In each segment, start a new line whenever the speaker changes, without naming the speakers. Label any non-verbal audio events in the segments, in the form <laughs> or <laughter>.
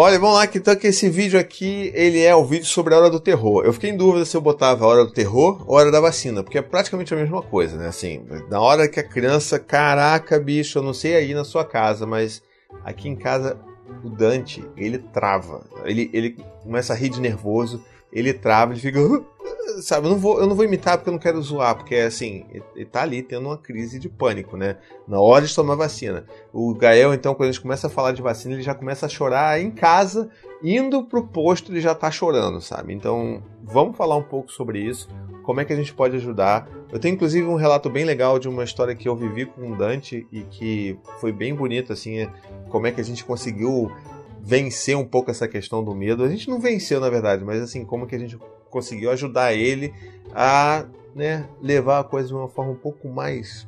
Olha, vamos lá, que então que esse vídeo aqui, ele é o vídeo sobre a hora do terror. Eu fiquei em dúvida se eu botava a hora do terror ou a hora da vacina, porque é praticamente a mesma coisa, né? Assim, na hora que a criança, caraca, bicho, eu não sei aí na sua casa, mas aqui em casa o Dante, ele trava. Ele, ele começa a rir de nervoso, ele trava, ele fica <laughs> sabe, eu não, vou, eu não vou imitar porque eu não quero zoar, porque assim, ele tá ali tendo uma crise de pânico, né? Na hora de tomar vacina. O Gael, então, quando a gente começa a falar de vacina, ele já começa a chorar em casa, indo pro posto, ele já tá chorando, sabe? Então, vamos falar um pouco sobre isso, como é que a gente pode ajudar. Eu tenho inclusive um relato bem legal de uma história que eu vivi com o Dante e que foi bem bonito, assim, como é que a gente conseguiu vencer um pouco essa questão do medo. A gente não venceu, na verdade, mas assim, como que a gente conseguiu ajudar ele a né, levar a coisa de uma forma um pouco mais.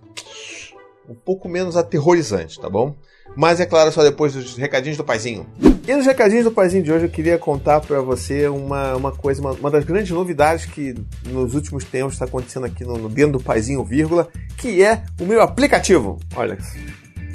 um pouco menos aterrorizante, tá bom? Mas é claro, só depois dos recadinhos do paizinho. E nos recadinhos do paizinho de hoje eu queria contar para você uma, uma coisa, uma, uma, das grandes novidades que nos últimos tempos está acontecendo aqui no, no dentro do paizinho, vírgula, que é o meu aplicativo. Olha,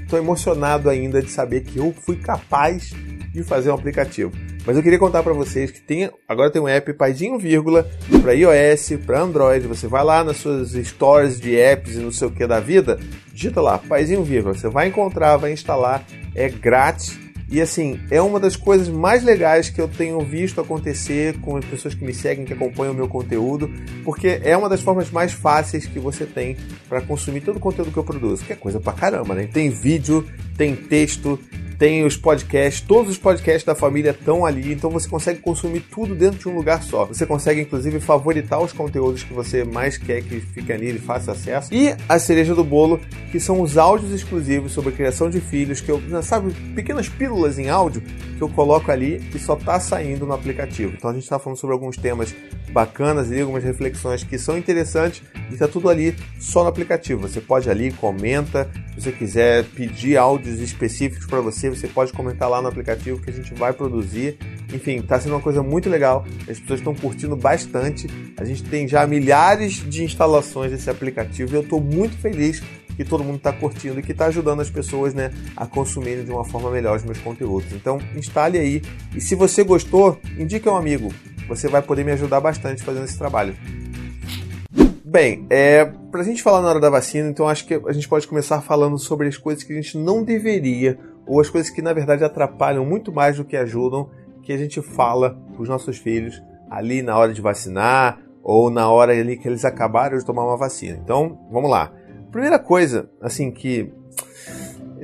estou emocionado ainda de saber que eu fui capaz de fazer um aplicativo. Mas eu queria contar para vocês que tem, agora tem um app Paizinho vírgula para iOS, para Android. Você vai lá nas suas stores de apps e não sei o que da vida, digita lá Paizinho vírgula. Você vai encontrar, vai instalar, é grátis. E assim, é uma das coisas mais legais que eu tenho visto acontecer com as pessoas que me seguem, que acompanham o meu conteúdo, porque é uma das formas mais fáceis que você tem para consumir todo o conteúdo que eu produzo, que é coisa pra caramba, né? Tem vídeo, tem texto, tem os podcasts, todos os podcasts da família estão ali, então você consegue consumir tudo dentro de um lugar só. Você consegue, inclusive, favoritar os conteúdos que você mais quer que fique ali e faça acesso. E a cereja do bolo, que são os áudios exclusivos sobre criação de filhos, que eu, sabe, pequenas pílulas em áudio que eu coloco ali e só está saindo no aplicativo. Então a gente está falando sobre alguns temas bacanas e algumas reflexões que são interessantes e está tudo ali só no aplicativo. Você pode ali, comenta, se você quiser pedir áudios específicos para você, você pode comentar lá no aplicativo que a gente vai produzir. Enfim, está sendo uma coisa muito legal. As pessoas estão curtindo bastante. A gente tem já milhares de instalações desse aplicativo e eu estou muito feliz que todo mundo está curtindo e que está ajudando as pessoas né, a consumirem de uma forma melhor os meus conteúdos. Então, instale aí. E se você gostou, indique a um amigo. Você vai poder me ajudar bastante fazendo esse trabalho. Bem, é, para a gente falar na hora da vacina, então acho que a gente pode começar falando sobre as coisas que a gente não deveria, ou as coisas que na verdade atrapalham muito mais do que ajudam, que a gente fala para os nossos filhos ali na hora de vacinar, ou na hora ali que eles acabaram de tomar uma vacina. Então, vamos lá. Primeira coisa, assim, que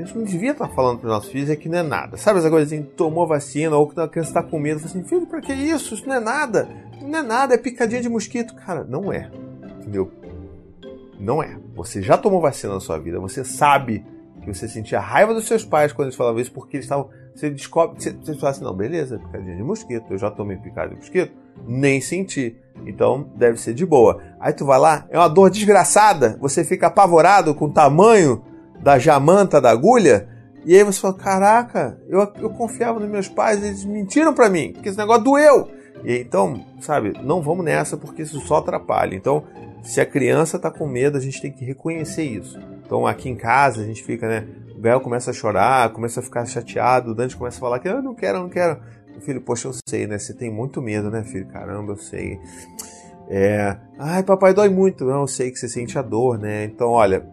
gente não devia estar falando para os nossos filhos é que não é nada. Sabe essa coisa assim, tomou vacina ou que a criança está com medo, fala assim, filho, para que isso? Isso não é nada. Não é nada, é picadinha de mosquito. Cara, não é. Entendeu? Não é. Você já tomou vacina na sua vida, você sabe que você sentia raiva dos seus pais quando eles falavam isso, porque eles estavam. Você descobre. Você, você fala assim, não, beleza, picadinha de mosquito, eu já tomei picada de mosquito, nem senti. Então deve ser de boa. Aí tu vai lá, é uma dor desgraçada, você fica apavorado com o tamanho da jamanta da agulha, e aí você fala: caraca, eu, eu confiava nos meus pais, eles mentiram para mim, porque esse negócio doeu. E então, sabe, não vamos nessa porque isso só atrapalha. Então, se a criança está com medo, a gente tem que reconhecer isso. Então, aqui em casa, a gente fica, né? O Gael começa a chorar, começa a ficar chateado, o Dante começa a falar que eu ah, não quero, eu não quero. O filho, poxa, eu sei, né? Você tem muito medo, né, filho? Caramba, eu sei. É. Ai, papai, dói muito. Não, eu sei que você sente a dor, né? Então, olha,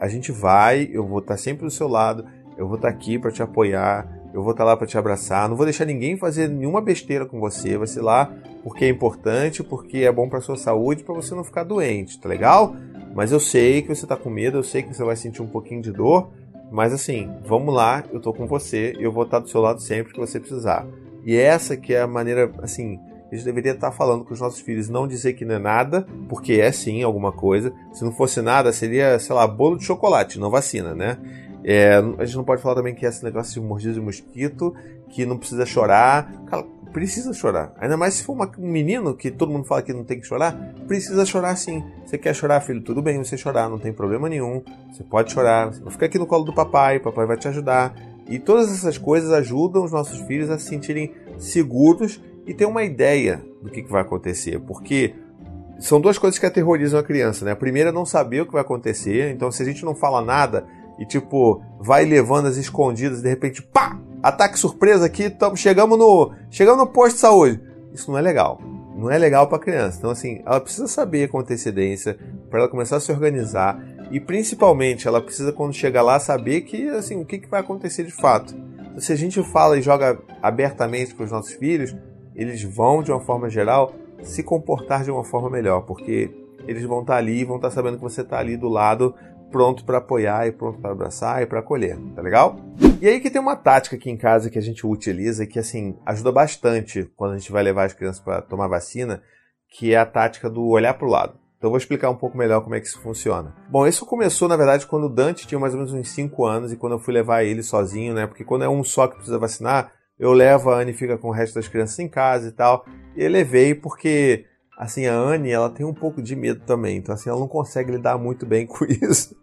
a gente vai, eu vou estar sempre do seu lado, eu vou estar aqui para te apoiar, eu vou estar lá para te abraçar, não vou deixar ninguém fazer nenhuma besteira com você, vai ser lá porque é importante, porque é bom para sua saúde, para você não ficar doente, tá legal? Mas eu sei que você tá com medo, eu sei que você vai sentir um pouquinho de dor, mas assim, vamos lá, eu tô com você, eu vou estar do seu lado sempre que você precisar. E essa que é a maneira, assim, a gente deveria estar falando com os nossos filhos, não dizer que não é nada, porque é sim alguma coisa. Se não fosse nada, seria, sei lá, bolo de chocolate, não vacina, né? É, a gente não pode falar também que é esse negócio de mordida de mosquito, que não precisa chorar. Precisa chorar. Ainda mais se for uma, um menino, que todo mundo fala que não tem que chorar, precisa chorar sim. Você quer chorar, filho? Tudo bem você chorar, não tem problema nenhum. Você pode chorar. Você fica aqui no colo do papai, papai vai te ajudar. E todas essas coisas ajudam os nossos filhos a se sentirem seguros e ter uma ideia do que, que vai acontecer. Porque são duas coisas que aterrorizam a criança, né? A primeira é não saber o que vai acontecer. Então, se a gente não fala nada e, tipo, vai levando as escondidas, de repente, pá! ataque surpresa aqui, tamo, chegamos no chegamos no posto de saúde. Isso não é legal. Não é legal para criança. Então assim, ela precisa saber com antecedência para ela começar a se organizar e principalmente ela precisa quando chegar lá saber que assim o que, que vai acontecer de fato. Então, se a gente fala e joga abertamente para os nossos filhos, eles vão de uma forma geral se comportar de uma forma melhor, porque eles vão estar tá ali, vão estar tá sabendo que você está ali do lado pronto para apoiar e pronto para abraçar e para acolher, tá legal? E aí que tem uma tática aqui em casa que a gente utiliza que assim ajuda bastante quando a gente vai levar as crianças para tomar vacina, que é a tática do olhar para o lado. Então eu vou explicar um pouco melhor como é que isso funciona. Bom, isso começou na verdade quando o Dante tinha mais ou menos uns 5 anos e quando eu fui levar ele sozinho, né? Porque quando é um só que precisa vacinar, eu levo a Anne fica com o resto das crianças em casa e tal. E eu levei porque assim, a Anne, ela tem um pouco de medo também, então assim, ela não consegue lidar muito bem <laughs> com isso.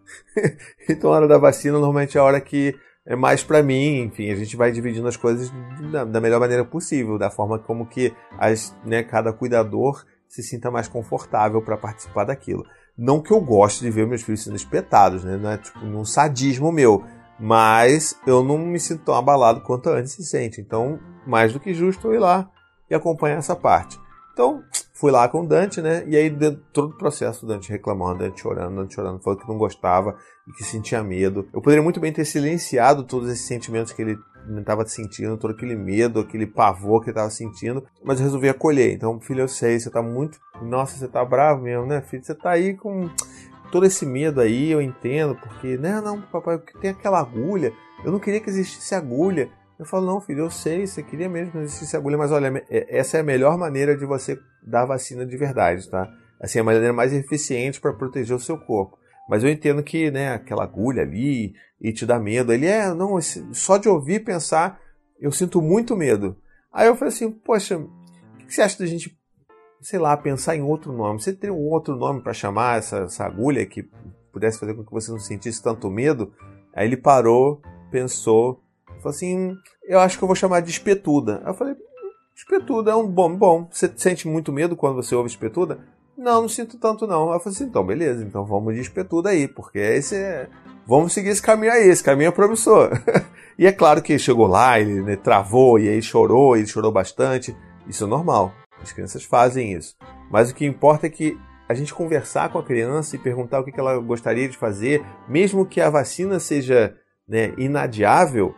então a hora da vacina normalmente é a hora que é mais para mim, enfim, a gente vai dividindo as coisas da, da, melhor maneira possível, da forma como que as, né, cada cuidador se sinta mais confortável para participar daquilo. Não que eu goste de ver meus filhos sendo espetados, né? Não é tipo um sadismo meu, mas eu não me sinto tão abalado quanto a Anne se sente. Então, mais do que justo eu ir lá e acompanhar essa parte. Então, fui lá com o Dante, né? E aí, todo o processo, o Dante reclamando, Dante chorando, Dante chorando, falando que não gostava e que sentia medo. Eu poderia muito bem ter silenciado todos esses sentimentos que ele estava sentindo, todo aquele medo, aquele pavor que ele estava sentindo, mas eu resolvi acolher. Então, filho, eu sei, você está muito. Nossa, você está bravo mesmo, né, filho? Você está aí com todo esse medo aí, eu entendo, porque, né, não, papai, tem aquela agulha. Eu não queria que existisse agulha. Eu falo, não, filho, eu sei, você queria mesmo que não existisse agulha, mas olha, é, essa é a melhor maneira de você dar vacina de verdade, tá? Assim, é a maneira mais eficiente para proteger o seu corpo. Mas eu entendo que, né, aquela agulha ali e te dá medo. Ele é, não, só de ouvir pensar, eu sinto muito medo. Aí eu falei assim, poxa, o que você acha da gente, sei lá, pensar em outro nome? Você tem um outro nome para chamar essa, essa agulha que pudesse fazer com que você não sentisse tanto medo? Aí ele parou, pensou, Falei assim, eu acho que eu vou chamar de espetuda. Aí eu falei, espetuda é um bom, bom. Você sente muito medo quando você ouve espetuda? Não, não sinto tanto não. Aí eu falei assim, então beleza, então vamos de espetuda aí, porque esse é... Vamos seguir esse caminho aí, esse caminho é promissor. <laughs> e é claro que chegou lá, ele né, travou, e aí chorou, ele chorou bastante. Isso é normal, as crianças fazem isso. Mas o que importa é que a gente conversar com a criança e perguntar o que ela gostaria de fazer, mesmo que a vacina seja né, inadiável,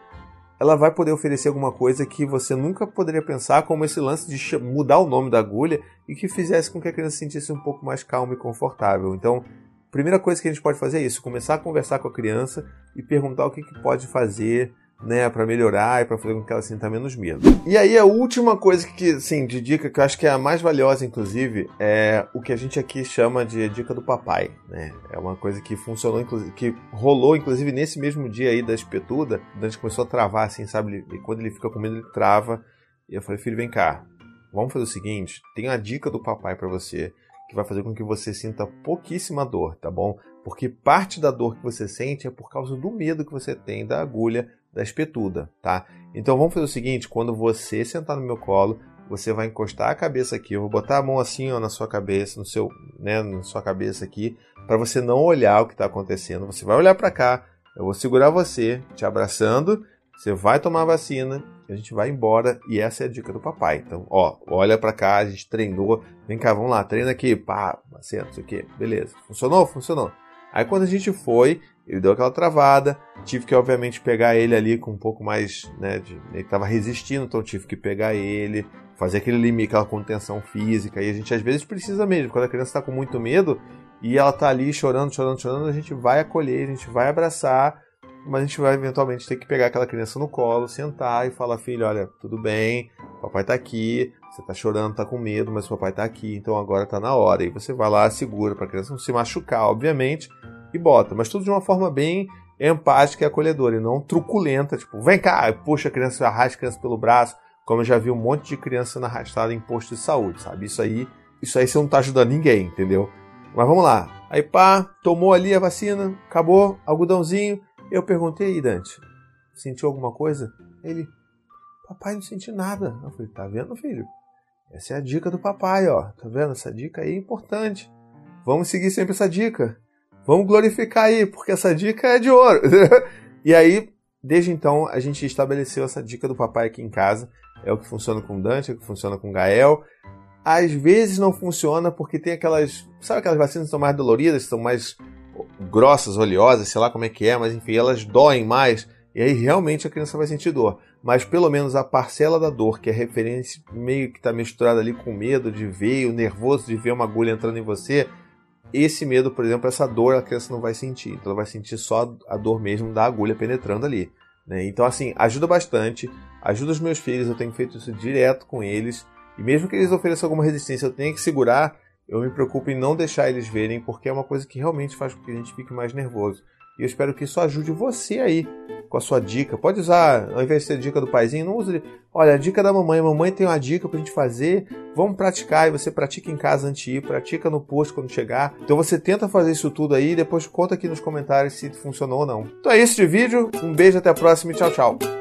ela vai poder oferecer alguma coisa que você nunca poderia pensar, como esse lance de mudar o nome da agulha e que fizesse com que a criança se sentisse um pouco mais calma e confortável. Então, primeira coisa que a gente pode fazer é isso: começar a conversar com a criança e perguntar o que, que pode fazer né, para melhorar e para fazer com que ela sinta menos medo. E aí a última coisa que, assim, de dica que eu acho que é a mais valiosa, inclusive, é o que a gente aqui chama de dica do papai, né? É uma coisa que funcionou, que rolou, inclusive, nesse mesmo dia aí da espetuda, a gente começou a travar, assim, sabe? E quando ele fica com medo, ele trava. E eu falei, filho, vem cá, vamos fazer o seguinte, tem a dica do papai para você, que vai fazer com que você sinta pouquíssima dor, tá bom? Porque parte da dor que você sente é por causa do medo que você tem da agulha da espetuda, tá? Então vamos fazer o seguinte, quando você sentar no meu colo, você vai encostar a cabeça aqui, eu vou botar a mão assim ó, na sua cabeça, no seu, né, na sua cabeça aqui, para você não olhar o que está acontecendo. Você vai olhar para cá, eu vou segurar você, te abraçando, você vai tomar a vacina, a gente vai embora e essa é a dica do papai. Então, ó, olha para cá, a gente treinou, vem cá, vamos lá, treina aqui, pá, assenta, isso aqui, beleza. Funcionou? Funcionou. Aí quando a gente foi, ele deu aquela travada, tive que obviamente pegar ele ali com um pouco mais, né, de, ele estava resistindo, então tive que pegar ele, fazer aquele limite, aquela contenção física, e a gente às vezes precisa mesmo, quando a criança está com muito medo e ela está ali chorando, chorando, chorando, a gente vai acolher, a gente vai abraçar, mas a gente vai eventualmente ter que pegar aquela criança no colo, sentar e falar, filho, olha, tudo bem, papai está aqui, você está chorando, está com medo, mas o papai está aqui, então agora está na hora. E você vai lá, segura para a criança não se machucar, obviamente, e bota, mas tudo de uma forma bem empática e acolhedora, e não truculenta, tipo, vem cá, puxa a criança, arrasta a criança pelo braço, como eu já vi um monte de criança sendo arrastada em posto de saúde, sabe? Isso aí, isso aí você não tá ajudando ninguém, entendeu? Mas vamos lá. Aí pá, tomou ali a vacina, acabou, algodãozinho. Eu perguntei aí, Dante, sentiu alguma coisa? Ele, papai, não senti nada. Eu falei, tá vendo, filho? Essa é a dica do papai, ó. Tá vendo? Essa dica aí é importante. Vamos seguir sempre essa dica. Vamos glorificar aí, porque essa dica é de ouro. <laughs> e aí, desde então a gente estabeleceu essa dica do papai aqui em casa. É o que funciona com Dante, é o que funciona com Gael. Às vezes não funciona porque tem aquelas. Sabe aquelas vacinas que são mais doloridas, são mais grossas, oleosas, sei lá como é que é, mas enfim, elas doem mais. E aí realmente a criança vai sentir dor. Mas pelo menos a parcela da dor, que é referência meio que está misturada ali com medo de ver, o nervoso de ver uma agulha entrando em você, esse medo, por exemplo, essa dor a criança não vai sentir. Então ela vai sentir só a dor mesmo da agulha penetrando ali. Né? Então, assim, ajuda bastante. Ajuda os meus filhos, eu tenho feito isso direto com eles. E mesmo que eles ofereçam alguma resistência, eu tenho que segurar. Eu me preocupo em não deixar eles verem, porque é uma coisa que realmente faz com que a gente fique mais nervoso. E eu espero que isso ajude você aí com a sua dica. Pode usar, ao invés de ser dica do paizinho, não use. Olha, a dica da mamãe. Mamãe tem uma dica pra gente fazer. Vamos praticar. E você pratica em casa antes de ir, pratica no posto quando chegar. Então você tenta fazer isso tudo aí e depois conta aqui nos comentários se funcionou ou não. Então é isso de vídeo. Um beijo, até a próxima e tchau, tchau.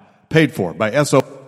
paid for by SO.